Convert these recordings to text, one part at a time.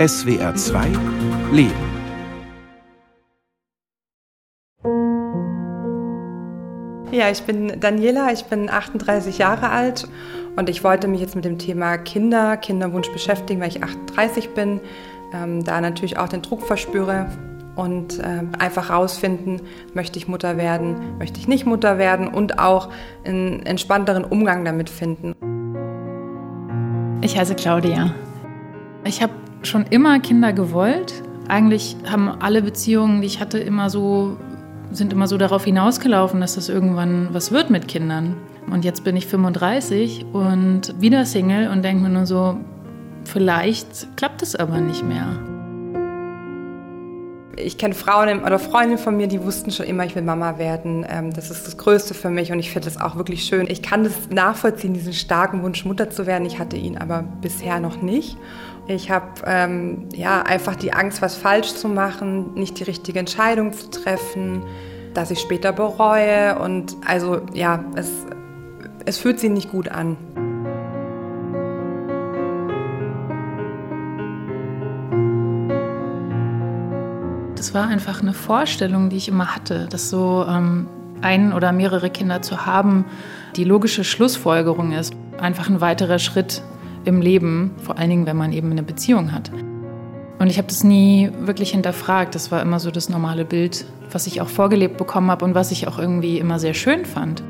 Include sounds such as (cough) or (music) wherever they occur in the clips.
SWR 2 Leben. Ja, ich bin Daniela, ich bin 38 Jahre alt und ich wollte mich jetzt mit dem Thema Kinder, Kinderwunsch beschäftigen, weil ich 38 bin, ähm, da natürlich auch den Druck verspüre und äh, einfach rausfinden, möchte ich Mutter werden, möchte ich nicht Mutter werden und auch einen entspannteren Umgang damit finden. Ich heiße Claudia. Ich habe schon immer Kinder gewollt. Eigentlich haben alle Beziehungen, die ich hatte, immer so sind immer so darauf hinausgelaufen, dass das irgendwann was wird mit Kindern. Und jetzt bin ich 35 und wieder Single und denke mir nur so, vielleicht klappt es aber nicht mehr. Ich kenne Frauen oder Freundinnen von mir, die wussten schon immer, ich will Mama werden. Ähm, das ist das Größte für mich und ich finde das auch wirklich schön. Ich kann das nachvollziehen, diesen starken Wunsch, Mutter zu werden. Ich hatte ihn aber bisher noch nicht. Ich habe ähm, ja, einfach die Angst, was falsch zu machen, nicht die richtige Entscheidung zu treffen, dass ich später bereue. Und also ja, es, es fühlt sich nicht gut an. Das war einfach eine Vorstellung, die ich immer hatte, dass so ähm, ein oder mehrere Kinder zu haben, die logische Schlussfolgerung ist. Einfach ein weiterer Schritt im Leben, vor allen Dingen, wenn man eben eine Beziehung hat. Und ich habe das nie wirklich hinterfragt. Das war immer so das normale Bild, was ich auch vorgelebt bekommen habe und was ich auch irgendwie immer sehr schön fand.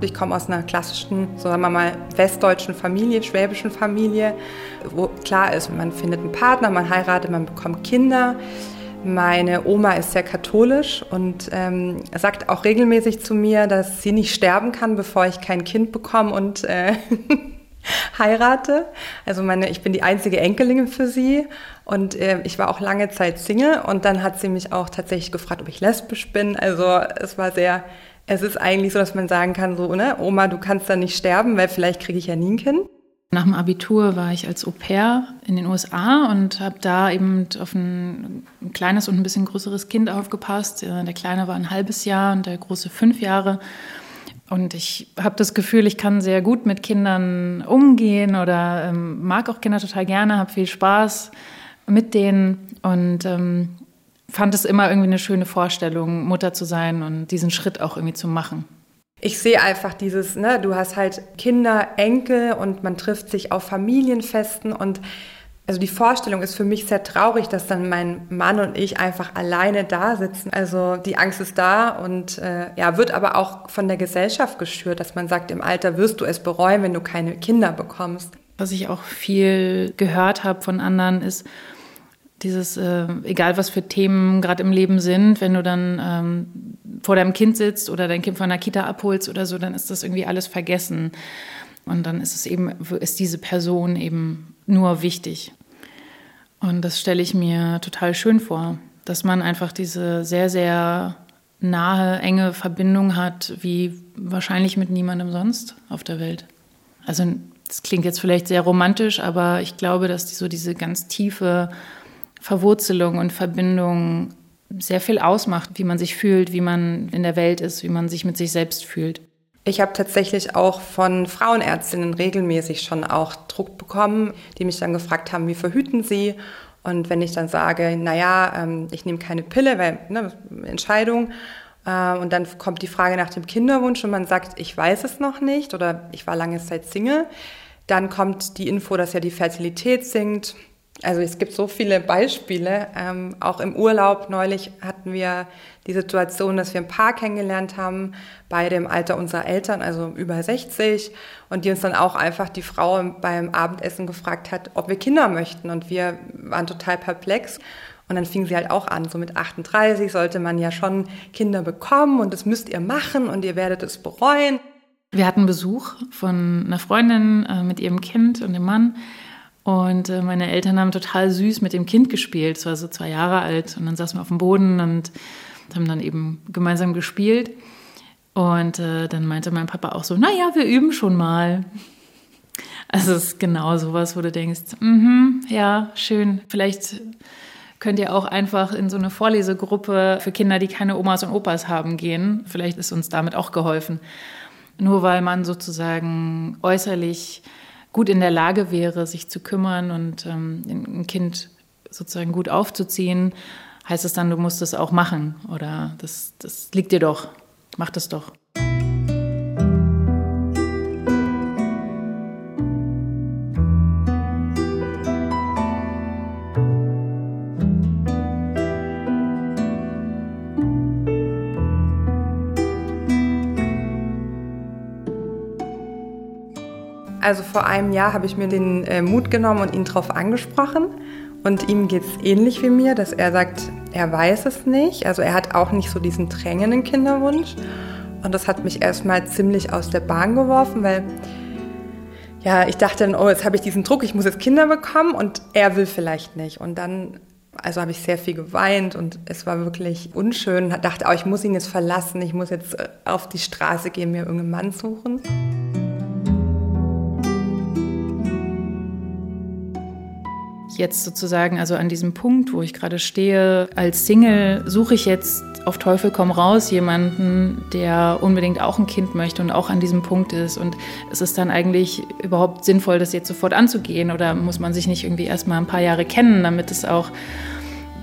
Ich komme aus einer klassischen, sagen wir mal, westdeutschen Familie, schwäbischen Familie, wo klar ist, man findet einen Partner, man heiratet, man bekommt Kinder. Meine Oma ist sehr katholisch und ähm, sagt auch regelmäßig zu mir, dass sie nicht sterben kann, bevor ich kein Kind bekomme und äh, (laughs) (laughs) heirate. Also meine, ich bin die einzige Enkelin für sie und äh, ich war auch lange Zeit Single und dann hat sie mich auch tatsächlich gefragt, ob ich lesbisch bin. Also es war sehr, es ist eigentlich so, dass man sagen kann, so, ne, Oma, du kannst da nicht sterben, weil vielleicht kriege ich ja nie ein Kind. Nach dem Abitur war ich als Au pair in den USA und habe da eben auf ein, ein, kleines und ein bisschen größeres Kind aufgepasst. Der Kleine war ein halbes Jahr und der Große fünf Jahre. Und ich habe das Gefühl, ich kann sehr gut mit Kindern umgehen oder ähm, mag auch Kinder total gerne, habe viel Spaß mit denen und ähm, fand es immer irgendwie eine schöne Vorstellung, Mutter zu sein und diesen Schritt auch irgendwie zu machen. Ich sehe einfach dieses, ne, du hast halt Kinder, Enkel und man trifft sich auf Familienfesten und also die Vorstellung ist für mich sehr traurig, dass dann mein Mann und ich einfach alleine da sitzen. Also die Angst ist da und äh, ja, wird aber auch von der Gesellschaft geschürt, dass man sagt, im Alter wirst du es bereuen, wenn du keine Kinder bekommst. Was ich auch viel gehört habe von anderen ist, dieses, äh, egal was für Themen gerade im Leben sind, wenn du dann ähm, vor deinem Kind sitzt oder dein Kind von der Kita abholst oder so, dann ist das irgendwie alles vergessen. Und dann ist es eben, ist diese Person eben nur wichtig. Und das stelle ich mir total schön vor, dass man einfach diese sehr, sehr nahe, enge Verbindung hat, wie wahrscheinlich mit niemandem sonst auf der Welt. Also das klingt jetzt vielleicht sehr romantisch, aber ich glaube, dass die, so diese ganz tiefe Verwurzelung und Verbindung sehr viel ausmacht, wie man sich fühlt, wie man in der Welt ist, wie man sich mit sich selbst fühlt. Ich habe tatsächlich auch von Frauenärztinnen regelmäßig schon auch Druck bekommen, die mich dann gefragt haben, wie verhüten sie? Und wenn ich dann sage, naja, ähm, ich nehme keine Pille, weil ne, Entscheidung, äh, und dann kommt die Frage nach dem Kinderwunsch und man sagt, ich weiß es noch nicht oder ich war lange Zeit Single, dann kommt die Info, dass ja die Fertilität sinkt also es gibt so viele Beispiele. Ähm, auch im Urlaub neulich hatten wir die Situation, dass wir ein Paar kennengelernt haben, beide im Alter unserer Eltern, also über 60, und die uns dann auch einfach die Frau beim Abendessen gefragt hat, ob wir Kinder möchten. Und wir waren total perplex. Und dann fing sie halt auch an, so mit 38 sollte man ja schon Kinder bekommen und das müsst ihr machen und ihr werdet es bereuen. Wir hatten Besuch von einer Freundin äh, mit ihrem Kind und dem Mann. Und äh, meine Eltern haben total süß mit dem Kind gespielt. Es war so zwei Jahre alt. Und dann saßen wir auf dem Boden und haben dann eben gemeinsam gespielt. Und äh, dann meinte mein Papa auch so, naja, wir üben schon mal. Also es ist genau sowas, wo du denkst, mm ja, schön, vielleicht könnt ihr auch einfach in so eine Vorlesegruppe für Kinder, die keine Omas und Opas haben, gehen. Vielleicht ist uns damit auch geholfen. Nur weil man sozusagen äußerlich gut in der Lage wäre, sich zu kümmern und ähm, ein Kind sozusagen gut aufzuziehen, heißt es dann, du musst es auch machen oder das, das liegt dir doch, mach das doch. Also vor einem Jahr habe ich mir den äh, Mut genommen und ihn darauf angesprochen. Und ihm geht es ähnlich wie mir, dass er sagt, er weiß es nicht. Also er hat auch nicht so diesen drängenden Kinderwunsch. Und das hat mich erstmal ziemlich aus der Bahn geworfen, weil ja, ich dachte dann, oh, jetzt habe ich diesen Druck, ich muss jetzt Kinder bekommen und er will vielleicht nicht. Und dann, also habe ich sehr viel geweint und es war wirklich unschön. Ich dachte, oh, ich muss ihn jetzt verlassen, ich muss jetzt äh, auf die Straße gehen, mir irgendeinen Mann suchen. Jetzt sozusagen, also an diesem Punkt, wo ich gerade stehe, als Single suche ich jetzt auf Teufel komm raus jemanden, der unbedingt auch ein Kind möchte und auch an diesem Punkt ist. Und es ist dann eigentlich überhaupt sinnvoll, das jetzt sofort anzugehen oder muss man sich nicht irgendwie erstmal ein paar Jahre kennen, damit es auch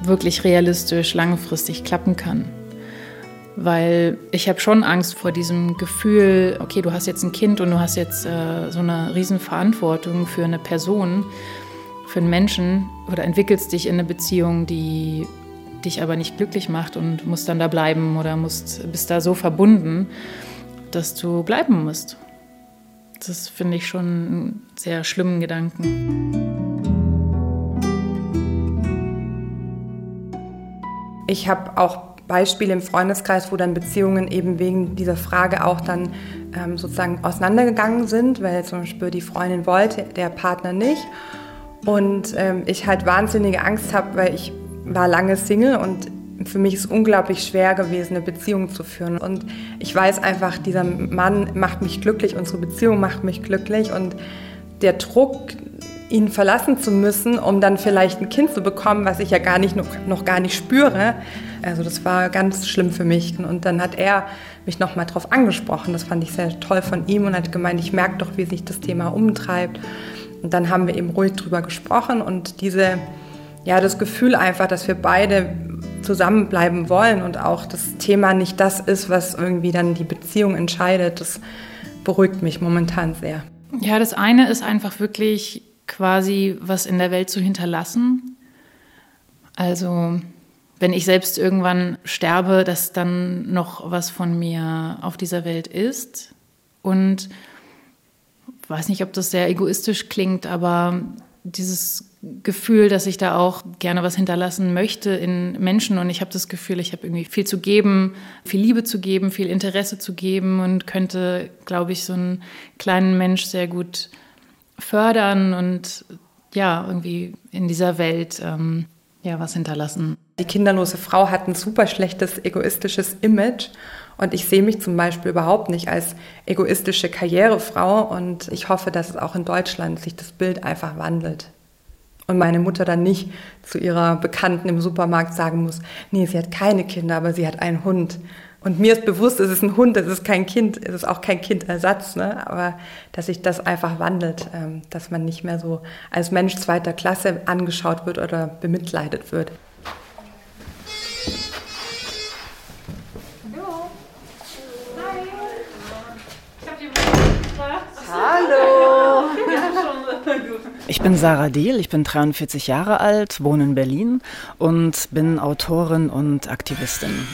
wirklich realistisch, langfristig klappen kann weil ich habe schon Angst vor diesem Gefühl, okay, du hast jetzt ein Kind und du hast jetzt äh, so eine Riesenverantwortung für eine Person für einen Menschen oder entwickelst dich in eine Beziehung, die dich aber nicht glücklich macht und musst dann da bleiben oder musst, bist da so verbunden, dass du bleiben musst. Das finde ich schon einen sehr schlimmen Gedanken. Ich habe auch Beispiele im Freundeskreis, wo dann Beziehungen eben wegen dieser Frage auch dann ähm, sozusagen auseinandergegangen sind, weil zum Beispiel die Freundin wollte, der Partner nicht. Und ähm, ich halt wahnsinnige Angst habe, weil ich war lange Single und für mich ist unglaublich schwer gewesen, eine Beziehung zu führen. Und ich weiß einfach, dieser Mann macht mich glücklich, unsere Beziehung macht mich glücklich. Und der Druck, ihn verlassen zu müssen, um dann vielleicht ein Kind zu bekommen, was ich ja gar nicht noch, noch gar nicht spüre. Also das war ganz schlimm für mich. Und dann hat er mich nochmal darauf angesprochen. Das fand ich sehr toll von ihm und hat gemeint, ich merke doch, wie sich das Thema umtreibt. Und dann haben wir eben ruhig drüber gesprochen und diese, ja, das Gefühl einfach, dass wir beide zusammenbleiben wollen und auch das Thema nicht das ist, was irgendwie dann die Beziehung entscheidet, das beruhigt mich momentan sehr. Ja, das eine ist einfach wirklich quasi was in der Welt zu hinterlassen. Also wenn ich selbst irgendwann sterbe, dass dann noch was von mir auf dieser Welt ist. Und weiß nicht, ob das sehr egoistisch klingt, aber dieses Gefühl, dass ich da auch gerne was hinterlassen möchte in Menschen und ich habe das Gefühl, ich habe irgendwie viel zu geben, viel Liebe zu geben, viel Interesse zu geben und könnte, glaube ich, so einen kleinen Mensch sehr gut fördern und ja, irgendwie in dieser Welt ähm, ja was hinterlassen. Die kinderlose Frau hat ein super schlechtes egoistisches Image und ich sehe mich zum Beispiel überhaupt nicht als egoistische Karrierefrau und ich hoffe, dass es auch in Deutschland sich das Bild einfach wandelt. Und meine Mutter dann nicht zu ihrer Bekannten im Supermarkt sagen muss, nee, sie hat keine Kinder, aber sie hat einen Hund. Und mir ist bewusst, es ist ein Hund, es ist kein Kind, es ist auch kein Kindersatz, ne? aber dass sich das einfach wandelt, ähm, dass man nicht mehr so als Mensch zweiter Klasse angeschaut wird oder bemitleidet wird. Hallo. Ich bin Sarah Dehl, ich bin 43 Jahre alt, wohne in Berlin und bin Autorin und Aktivistin.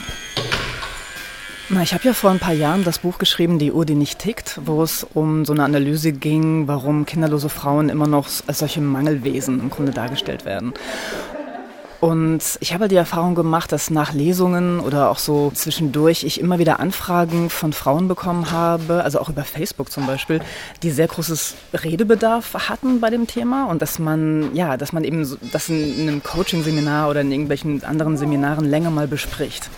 Ich habe ja vor ein paar Jahren das Buch geschrieben, Die Uhr, die nicht tickt, wo es um so eine Analyse ging, warum kinderlose Frauen immer noch als solche Mangelwesen im Grunde dargestellt werden. Und ich habe die Erfahrung gemacht, dass nach Lesungen oder auch so zwischendurch ich immer wieder Anfragen von Frauen bekommen habe, also auch über Facebook zum Beispiel, die sehr großes Redebedarf hatten bei dem Thema und dass man, ja, dass man eben das in einem Coaching-Seminar oder in irgendwelchen anderen Seminaren länger mal bespricht.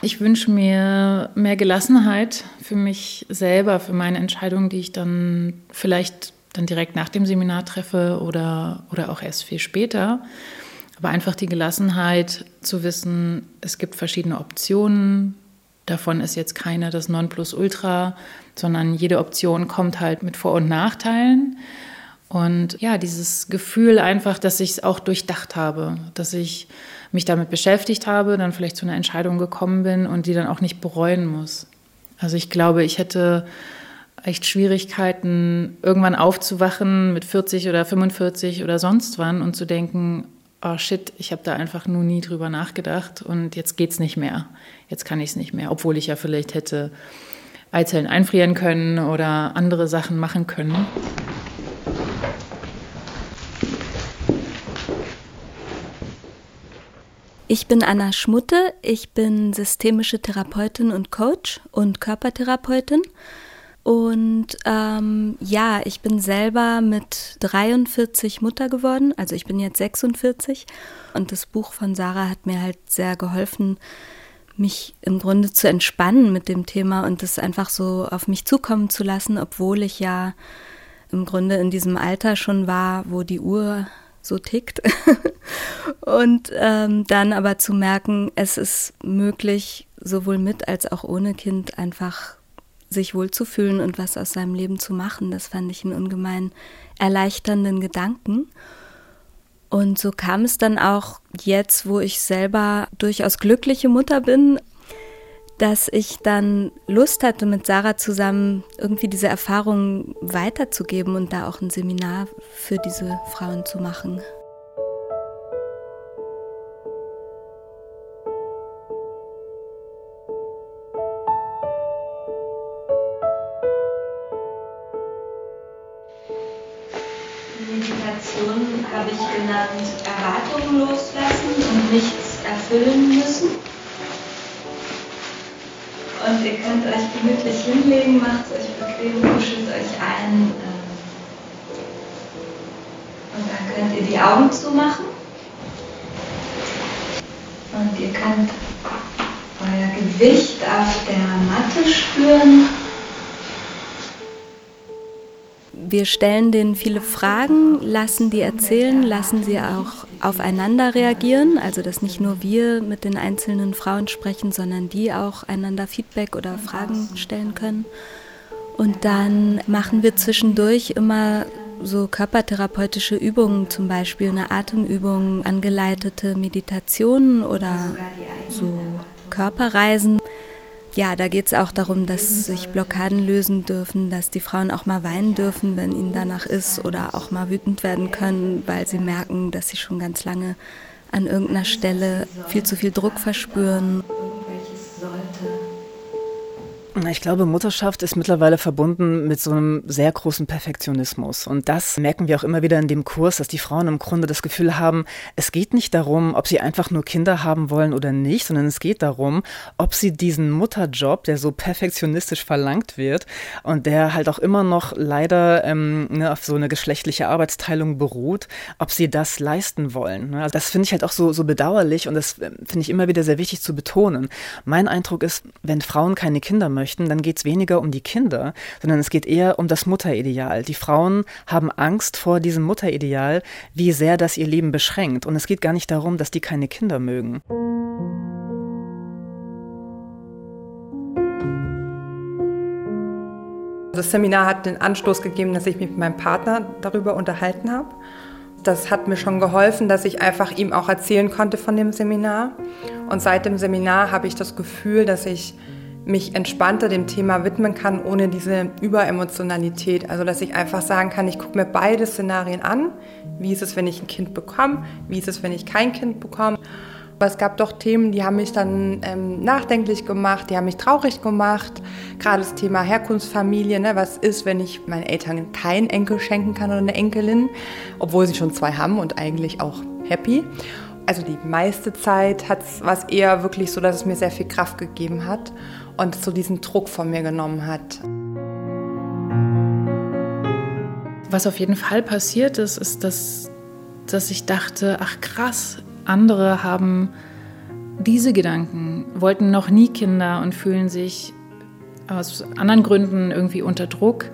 Ich wünsche mir mehr Gelassenheit für mich selber, für meine Entscheidungen, die ich dann vielleicht dann direkt nach dem Seminar treffe oder, oder auch erst viel später. Aber einfach die Gelassenheit zu wissen, es gibt verschiedene Optionen, davon ist jetzt keine das Nonplusultra, sondern jede Option kommt halt mit Vor- und Nachteilen. Und ja, dieses Gefühl einfach, dass ich es auch durchdacht habe, dass ich mich damit beschäftigt habe, dann vielleicht zu einer Entscheidung gekommen bin und die dann auch nicht bereuen muss. Also ich glaube, ich hätte echt Schwierigkeiten, irgendwann aufzuwachen mit 40 oder 45 oder sonst wann und zu denken, oh shit, ich habe da einfach nur nie drüber nachgedacht und jetzt geht's nicht mehr. Jetzt kann ich es nicht mehr, obwohl ich ja vielleicht hätte Eizellen einfrieren können oder andere Sachen machen können. Ich bin Anna Schmutte, ich bin systemische Therapeutin und Coach und Körpertherapeutin. Und ähm, ja, ich bin selber mit 43 Mutter geworden, also ich bin jetzt 46. Und das Buch von Sarah hat mir halt sehr geholfen, mich im Grunde zu entspannen mit dem Thema und das einfach so auf mich zukommen zu lassen, obwohl ich ja im Grunde in diesem Alter schon war, wo die Uhr so tickt. (laughs) und ähm, dann aber zu merken, es ist möglich, sowohl mit als auch ohne Kind einfach sich wohlzufühlen und was aus seinem Leben zu machen. Das fand ich einen ungemein erleichternden Gedanken. Und so kam es dann auch jetzt, wo ich selber durchaus glückliche Mutter bin, dass ich dann Lust hatte, mit Sarah zusammen irgendwie diese Erfahrungen weiterzugeben und da auch ein Seminar für diese Frauen zu machen. Gewicht auf der Matte spüren. Wir stellen denen viele Fragen, lassen die erzählen, lassen sie auch aufeinander reagieren, also dass nicht nur wir mit den einzelnen Frauen sprechen, sondern die auch einander Feedback oder Fragen stellen können. Und dann machen wir zwischendurch immer so körpertherapeutische Übungen, zum Beispiel eine Atemübung, angeleitete Meditationen oder so Körperreisen ja, da geht es auch darum, dass sich Blockaden lösen dürfen, dass die Frauen auch mal weinen dürfen, wenn ihnen danach ist oder auch mal wütend werden können, weil sie merken, dass sie schon ganz lange an irgendeiner Stelle viel zu viel Druck verspüren. Ich glaube, Mutterschaft ist mittlerweile verbunden mit so einem sehr großen Perfektionismus. Und das merken wir auch immer wieder in dem Kurs, dass die Frauen im Grunde das Gefühl haben, es geht nicht darum, ob sie einfach nur Kinder haben wollen oder nicht, sondern es geht darum, ob sie diesen Mutterjob, der so perfektionistisch verlangt wird und der halt auch immer noch leider ähm, ne, auf so eine geschlechtliche Arbeitsteilung beruht, ob sie das leisten wollen. Ne? Also das finde ich halt auch so, so bedauerlich und das ähm, finde ich immer wieder sehr wichtig zu betonen. Mein Eindruck ist, wenn Frauen keine Kinder möchten, möchten, dann geht es weniger um die Kinder, sondern es geht eher um das Mutterideal. Die Frauen haben Angst vor diesem Mutterideal, wie sehr das ihr Leben beschränkt. Und es geht gar nicht darum, dass die keine Kinder mögen. Das Seminar hat den Anstoß gegeben, dass ich mich mit meinem Partner darüber unterhalten habe. Das hat mir schon geholfen, dass ich einfach ihm auch erzählen konnte von dem Seminar. Und seit dem Seminar habe ich das Gefühl, dass ich mich entspannter dem Thema widmen kann, ohne diese Überemotionalität. Also dass ich einfach sagen kann, ich gucke mir beide Szenarien an. Wie ist es, wenn ich ein Kind bekomme? Wie ist es, wenn ich kein Kind bekomme? Aber es gab doch Themen, die haben mich dann ähm, nachdenklich gemacht, die haben mich traurig gemacht. Gerade das Thema Herkunftsfamilie, ne? was ist, wenn ich meinen Eltern keinen Enkel schenken kann oder eine Enkelin, obwohl sie schon zwei haben und eigentlich auch happy. Also die meiste Zeit war es eher wirklich so, dass es mir sehr viel Kraft gegeben hat und so diesen Druck von mir genommen hat. Was auf jeden Fall passiert ist, ist, dass, dass ich dachte, ach krass, andere haben diese Gedanken, wollten noch nie Kinder und fühlen sich aus anderen Gründen irgendwie unter Druck,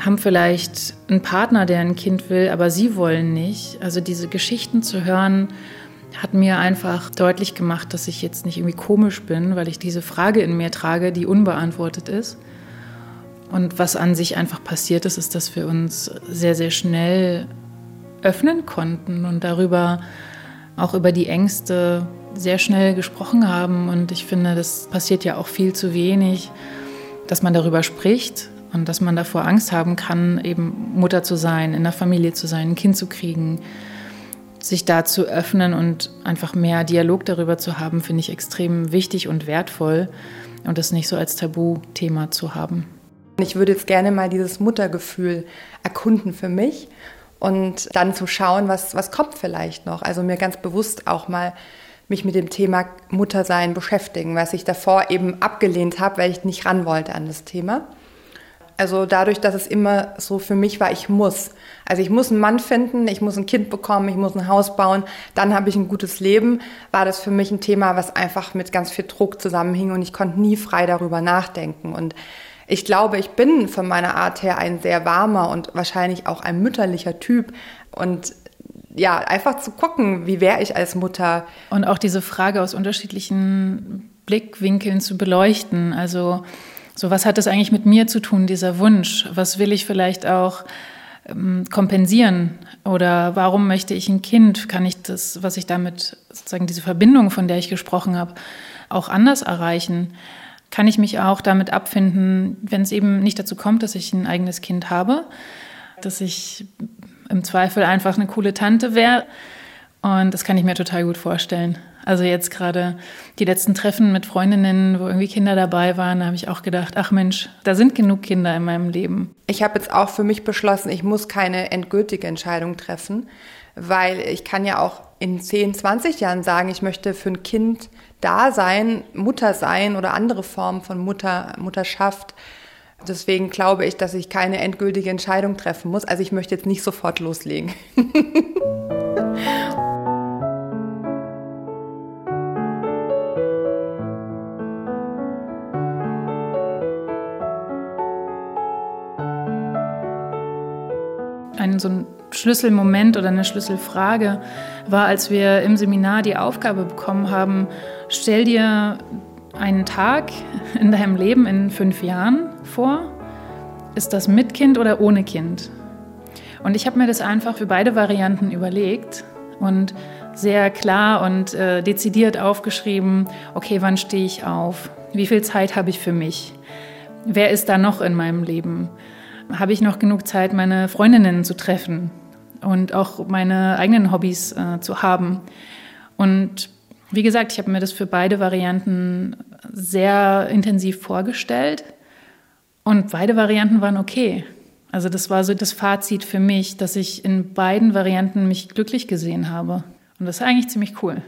haben vielleicht einen Partner, der ein Kind will, aber sie wollen nicht. Also diese Geschichten zu hören, hat mir einfach deutlich gemacht, dass ich jetzt nicht irgendwie komisch bin, weil ich diese Frage in mir trage, die unbeantwortet ist. Und was an sich einfach passiert ist, ist, dass wir uns sehr, sehr schnell öffnen konnten und darüber auch über die Ängste sehr schnell gesprochen haben. Und ich finde, das passiert ja auch viel zu wenig, dass man darüber spricht und dass man davor Angst haben kann, eben Mutter zu sein, in der Familie zu sein, ein Kind zu kriegen. Sich da zu öffnen und einfach mehr Dialog darüber zu haben, finde ich extrem wichtig und wertvoll und das nicht so als Tabuthema zu haben. Ich würde jetzt gerne mal dieses Muttergefühl erkunden für mich und dann zu schauen, was, was kommt vielleicht noch. Also mir ganz bewusst auch mal mich mit dem Thema Muttersein beschäftigen, was ich davor eben abgelehnt habe, weil ich nicht ran wollte an das Thema. Also dadurch, dass es immer so für mich war, ich muss. Also ich muss einen Mann finden, ich muss ein Kind bekommen, ich muss ein Haus bauen, dann habe ich ein gutes Leben, war das für mich ein Thema, was einfach mit ganz viel Druck zusammenhing und ich konnte nie frei darüber nachdenken. Und ich glaube, ich bin von meiner Art her ein sehr warmer und wahrscheinlich auch ein mütterlicher Typ. Und ja, einfach zu gucken, wie wäre ich als Mutter. Und auch diese Frage aus unterschiedlichen Blickwinkeln zu beleuchten. Also, so was hat das eigentlich mit mir zu tun, dieser Wunsch? Was will ich vielleicht auch ähm, kompensieren? Oder warum möchte ich ein Kind? Kann ich das, was ich damit, sozusagen diese Verbindung, von der ich gesprochen habe, auch anders erreichen? kann ich mich auch damit abfinden, wenn es eben nicht dazu kommt, dass ich ein eigenes Kind habe, dass ich im Zweifel einfach eine coole Tante wäre. Und das kann ich mir total gut vorstellen. Also jetzt gerade die letzten Treffen mit Freundinnen, wo irgendwie Kinder dabei waren, da habe ich auch gedacht, ach Mensch, da sind genug Kinder in meinem Leben. Ich habe jetzt auch für mich beschlossen, ich muss keine endgültige Entscheidung treffen, weil ich kann ja auch in 10, 20 Jahren sagen, ich möchte für ein Kind da sein, Mutter sein oder andere Formen von Mutter, Mutterschaft. Deswegen glaube ich, dass ich keine endgültige Entscheidung treffen muss. Also ich möchte jetzt nicht sofort loslegen. (laughs) Ein so ein Schlüsselmoment oder eine Schlüsselfrage war, als wir im Seminar die Aufgabe bekommen haben, stell dir einen Tag in deinem Leben in fünf Jahren vor. Ist das mit Kind oder ohne Kind? Und ich habe mir das einfach für beide Varianten überlegt und sehr klar und äh, dezidiert aufgeschrieben, okay, wann stehe ich auf? Wie viel Zeit habe ich für mich? Wer ist da noch in meinem Leben? Habe ich noch genug Zeit, meine Freundinnen zu treffen? und auch meine eigenen Hobbys äh, zu haben. Und wie gesagt, ich habe mir das für beide Varianten sehr intensiv vorgestellt und beide Varianten waren okay. Also das war so das Fazit für mich, dass ich in beiden Varianten mich glücklich gesehen habe. Und das ist eigentlich ziemlich cool.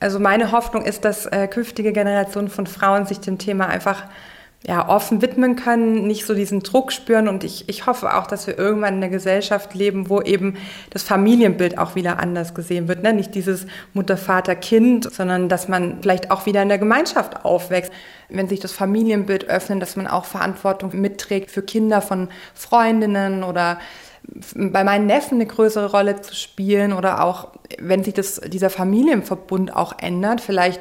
Also meine Hoffnung ist, dass äh, künftige Generationen von Frauen sich dem Thema einfach ja, offen widmen können, nicht so diesen Druck spüren. Und ich, ich hoffe auch, dass wir irgendwann in einer Gesellschaft leben, wo eben das Familienbild auch wieder anders gesehen wird. Ne? Nicht dieses Mutter, Vater, Kind, sondern dass man vielleicht auch wieder in der Gemeinschaft aufwächst. Wenn sich das Familienbild öffnet, dass man auch Verantwortung mitträgt für Kinder von Freundinnen oder bei meinen Neffen eine größere Rolle zu spielen oder auch, wenn sich das, dieser Familienverbund auch ändert, vielleicht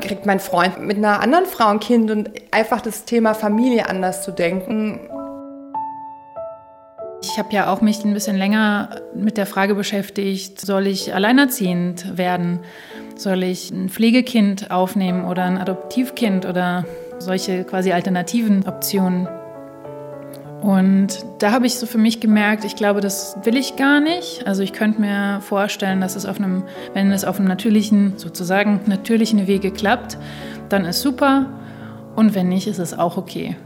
kriegt mein Freund mit einer anderen Frau ein Kind und einfach das Thema Familie anders zu denken. Ich habe ja auch mich ein bisschen länger mit der Frage beschäftigt, soll ich alleinerziehend werden? Soll ich ein Pflegekind aufnehmen oder ein Adoptivkind oder solche quasi alternativen Optionen? Und da habe ich so für mich gemerkt, ich glaube, das will ich gar nicht. Also ich könnte mir vorstellen, dass es auf einem, wenn es auf einem natürlichen, sozusagen natürlichen Wege klappt, dann ist super. Und wenn nicht, ist es auch okay.